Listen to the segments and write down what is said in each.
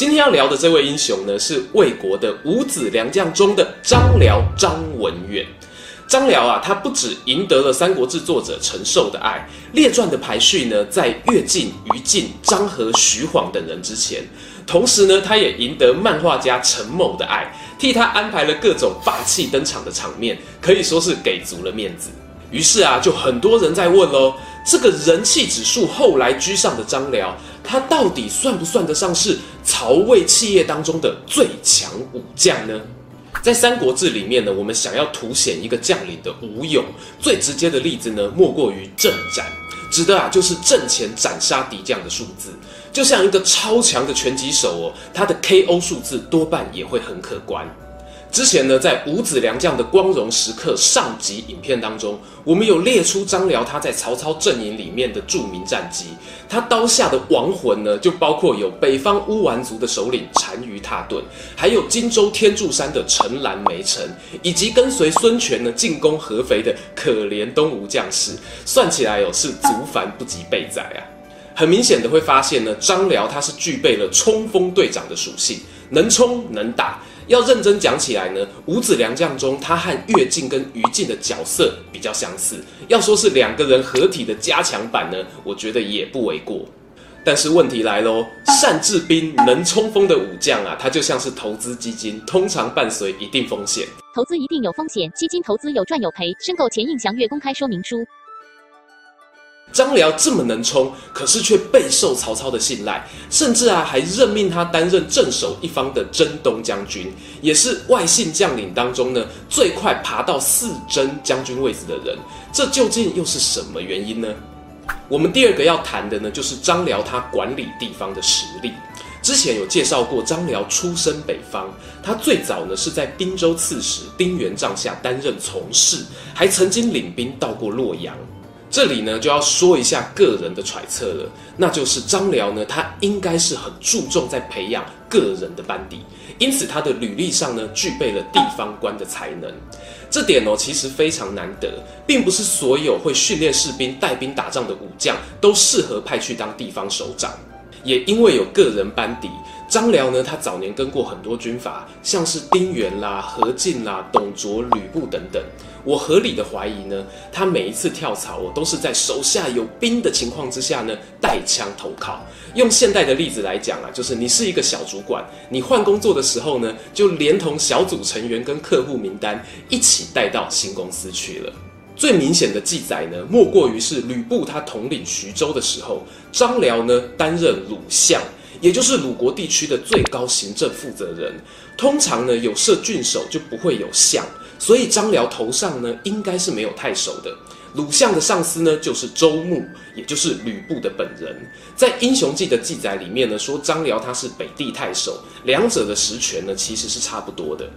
今天要聊的这位英雄呢，是魏国的五子良将中的张辽张文远。张辽啊，他不只赢得了《三国志》作者陈寿的爱，列传的排序呢，在乐进、于禁、张和、徐晃等人之前。同时呢，他也赢得漫画家陈某的爱，替他安排了各种霸气登场的场面，可以说是给足了面子。于是啊，就很多人在问喽，这个人气指数后来居上的张辽。他到底算不算得上是曹魏企业当中的最强武将呢？在《三国志》里面呢，我们想要凸显一个将领的武勇，最直接的例子呢，莫过于阵斩，指的啊就是阵前斩杀敌将的数字。就像一个超强的拳击手哦，他的 KO 数字多半也会很可观。之前呢，在五子良将的光荣时刻上集影片当中，我们有列出张辽他在曹操阵营里面的著名战绩。他刀下的亡魂呢，就包括有北方乌丸族的首领单于蹋顿，还有荆州天柱山的陈兰梅城，以及跟随孙权呢进攻合肥的可怜东吴将士。算起来哦，是族繁不及备载啊。很明显的会发现呢，张辽他是具备了冲锋队长的属性，能冲能打。要认真讲起来呢，五子良将中，他和乐进跟于禁的角色比较相似。要说是两个人合体的加强版呢，我觉得也不为过。但是问题来喽，善治兵、能冲锋的武将啊，他就像是投资基金，通常伴随一定风险。投资一定有风险，基金投资有赚有赔，申购前应详阅公开说明书。张辽这么能冲，可是却备受曹操的信赖，甚至啊还任命他担任镇守一方的征东将军，也是外姓将领当中呢最快爬到四征将军位置的人。这究竟又是什么原因呢？我们第二个要谈的呢，就是张辽他管理地方的实力。之前有介绍过，张辽出身北方，他最早呢是在滨州刺史丁原帐下担任从事，还曾经领兵到过洛阳。这里呢就要说一下个人的揣测了，那就是张辽呢，他应该是很注重在培养个人的班底，因此他的履历上呢具备了地方官的才能。这点哦其实非常难得，并不是所有会训练士兵、带兵打仗的武将都适合派去当地方首长。也因为有个人班底，张辽呢他早年跟过很多军阀，像是丁原啦、何进啦、董卓、吕布等等。我合理的怀疑呢，他每一次跳槽，我都是在手下有兵的情况之下呢，带枪投靠。用现代的例子来讲啊，就是你是一个小主管，你换工作的时候呢，就连同小组成员跟客户名单一起带到新公司去了。最明显的记载呢，莫过于是吕布他统领徐州的时候，张辽呢担任鲁相，也就是鲁国地区的最高行政负责人。通常呢，有设郡守就不会有相。所以张辽头上呢，应该是没有太守的。鲁相的上司呢，就是周穆，也就是吕布的本人。在《英雄记》的记载里面呢，说张辽他是北地太守，两者的实权呢，其实是差不多的。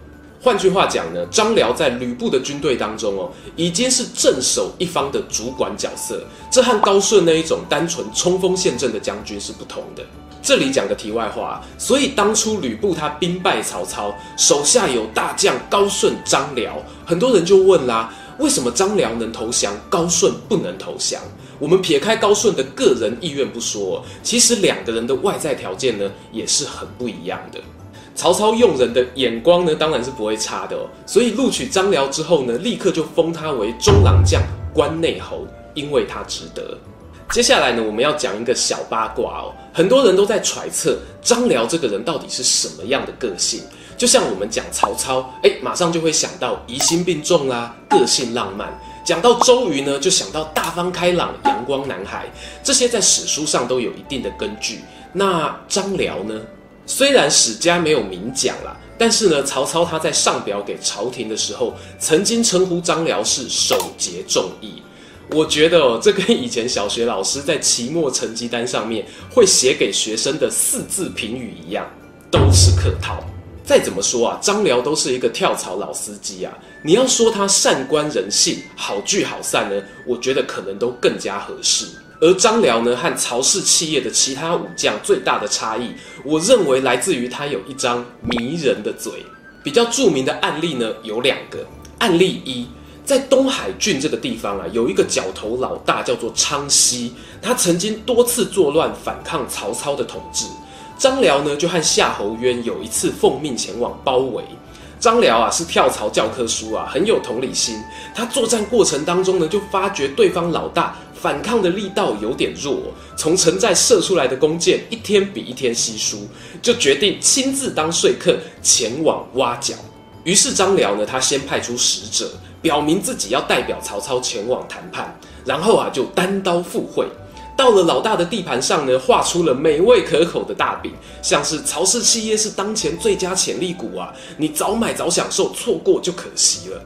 换句话讲呢，张辽在吕布的军队当中哦，已经是镇守一方的主管角色，这和高顺那一种单纯冲锋陷阵的将军是不同的。这里讲个题外话，所以当初吕布他兵败曹操，手下有大将高顺、张辽，很多人就问啦，为什么张辽能投降，高顺不能投降？我们撇开高顺的个人意愿不说，其实两个人的外在条件呢，也是很不一样的。曹操用人的眼光呢，当然是不会差的哦，所以录取张辽之后呢，立刻就封他为中郎将、关内侯，因为他值得。接下来呢，我们要讲一个小八卦哦。很多人都在揣测张辽这个人到底是什么样的个性。就像我们讲曹操，哎，马上就会想到疑心病重啦，个性浪漫；讲到周瑜呢，就想到大方开朗、阳光男孩。这些在史书上都有一定的根据。那张辽呢？虽然史家没有明讲啦，但是呢，曹操他在上表给朝廷的时候，曾经称呼张辽是守节重义。我觉得哦，这跟以前小学老师在期末成绩单上面会写给学生的四字评语一样，都是客套。再怎么说啊，张辽都是一个跳槽老司机啊。你要说他善观人性、好聚好散呢，我觉得可能都更加合适。而张辽呢，和曹氏企业的其他武将最大的差异，我认为来自于他有一张迷人的嘴。比较著名的案例呢，有两个。案例一，在东海郡这个地方啊，有一个角头老大叫做昌豨，他曾经多次作乱反抗曹操的统治。张辽呢，就和夏侯渊有一次奉命前往包围。张辽啊，是跳槽教科书啊，很有同理心。他作战过程当中呢，就发觉对方老大反抗的力道有点弱，从城寨射出来的弓箭一天比一天稀疏，就决定亲自当说客前往挖角。于是张辽呢，他先派出使者，表明自己要代表曹操前往谈判，然后啊，就单刀赴会。到了老大的地盘上呢，画出了美味可口的大饼，像是曹氏企业是当前最佳潜力股啊，你早买早享受，错过就可惜了。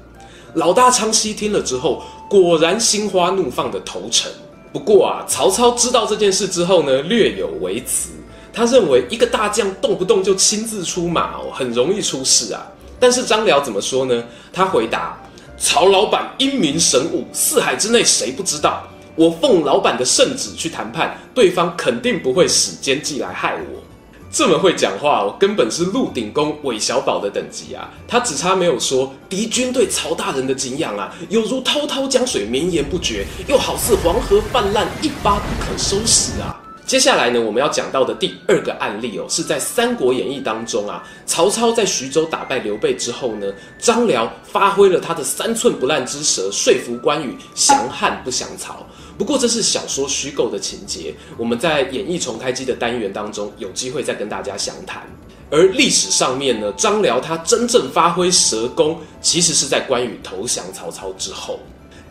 老大昌熙听了之后，果然心花怒放的投诚。不过啊，曹操知道这件事之后呢，略有微词，他认为一个大将动不动就亲自出马哦，很容易出事啊。但是张辽怎么说呢？他回答：曹老板英明神武，四海之内谁不知道？我奉老板的圣旨去谈判，对方肯定不会使奸计来害我。这么会讲话，我根本是鹿鼎公韦小宝的等级啊！他只差没有说敌军对曹大人的敬仰啊，有如滔滔江水绵延不绝，又好似黄河泛滥，一发不可收拾啊！接下来呢，我们要讲到的第二个案例哦，是在《三国演义》当中啊，曹操在徐州打败刘备之后呢，张辽发挥了他的三寸不烂之舌，说服关羽降汉不降曹。不过这是小说虚构的情节，我们在演绎重开机的单元当中有机会再跟大家详谈。而历史上面呢，张辽他真正发挥蛇功，其实是在关羽投降曹操之后，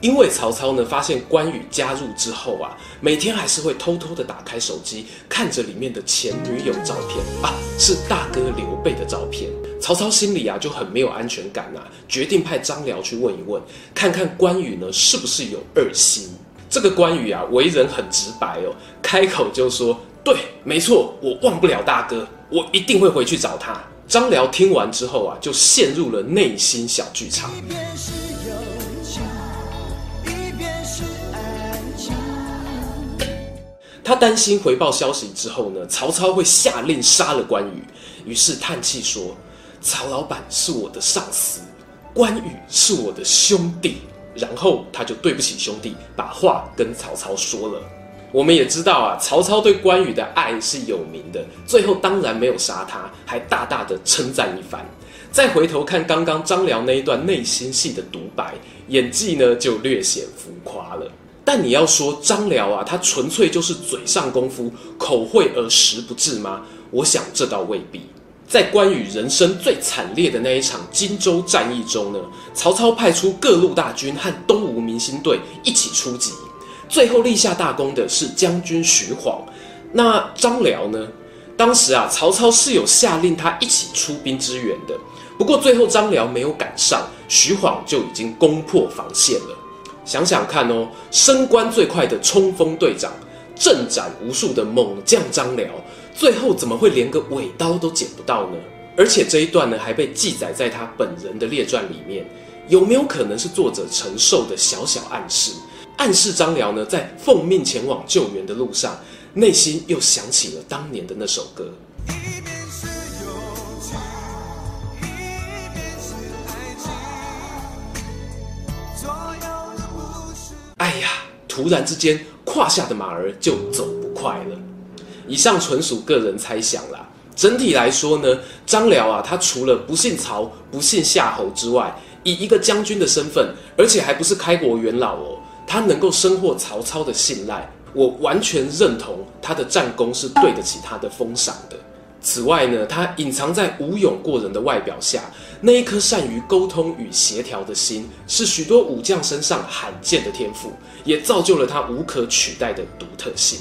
因为曹操呢发现关羽加入之后啊，每天还是会偷偷的打开手机，看着里面的前女友照片啊，是大哥刘备的照片。曹操心里啊就很没有安全感啊，决定派张辽去问一问，看看关羽呢是不是有二心。这个关羽啊，为人很直白哦，开口就说：“对，没错，我忘不了大哥，我一定会回去找他。”张辽听完之后啊，就陷入了内心小剧场。他担心回报消息之后呢，曹操会下令杀了关羽，于是叹气说：“曹老板是我的上司，关羽是我的兄弟。”然后他就对不起兄弟，把话跟曹操说了。我们也知道啊，曹操对关羽的爱是有名的，最后当然没有杀他，还大大的称赞一番。再回头看刚刚张辽那一段内心戏的独白，演技呢就略显浮夸了。但你要说张辽啊，他纯粹就是嘴上功夫，口惠而实不至吗？我想这倒未必。在关羽人生最惨烈的那一场荆州战役中呢，曹操派出各路大军和东吴明星队一起出击，最后立下大功的是将军徐晃。那张辽呢？当时啊，曹操是有下令他一起出兵支援的，不过最后张辽没有赶上，徐晃就已经攻破防线了。想想看哦，升官最快的冲锋队长，征战无数的猛将张辽。最后怎么会连个尾刀都捡不到呢？而且这一段呢还被记载在他本人的列传里面，有没有可能是作者陈寿的小小暗示？暗示张辽呢在奉命前往救援的路上，内心又想起了当年的那首歌。哎呀，突然之间胯下的马儿就走不快了。以上纯属个人猜想啦。整体来说呢，张辽啊，他除了不信曹、不信夏侯之外，以一个将军的身份，而且还不是开国元老哦，他能够深获曹操的信赖，我完全认同他的战功是对得起他的封赏的。此外呢，他隐藏在武勇过人的外表下，那一颗善于沟通与协调的心，是许多武将身上罕见的天赋，也造就了他无可取代的独特性。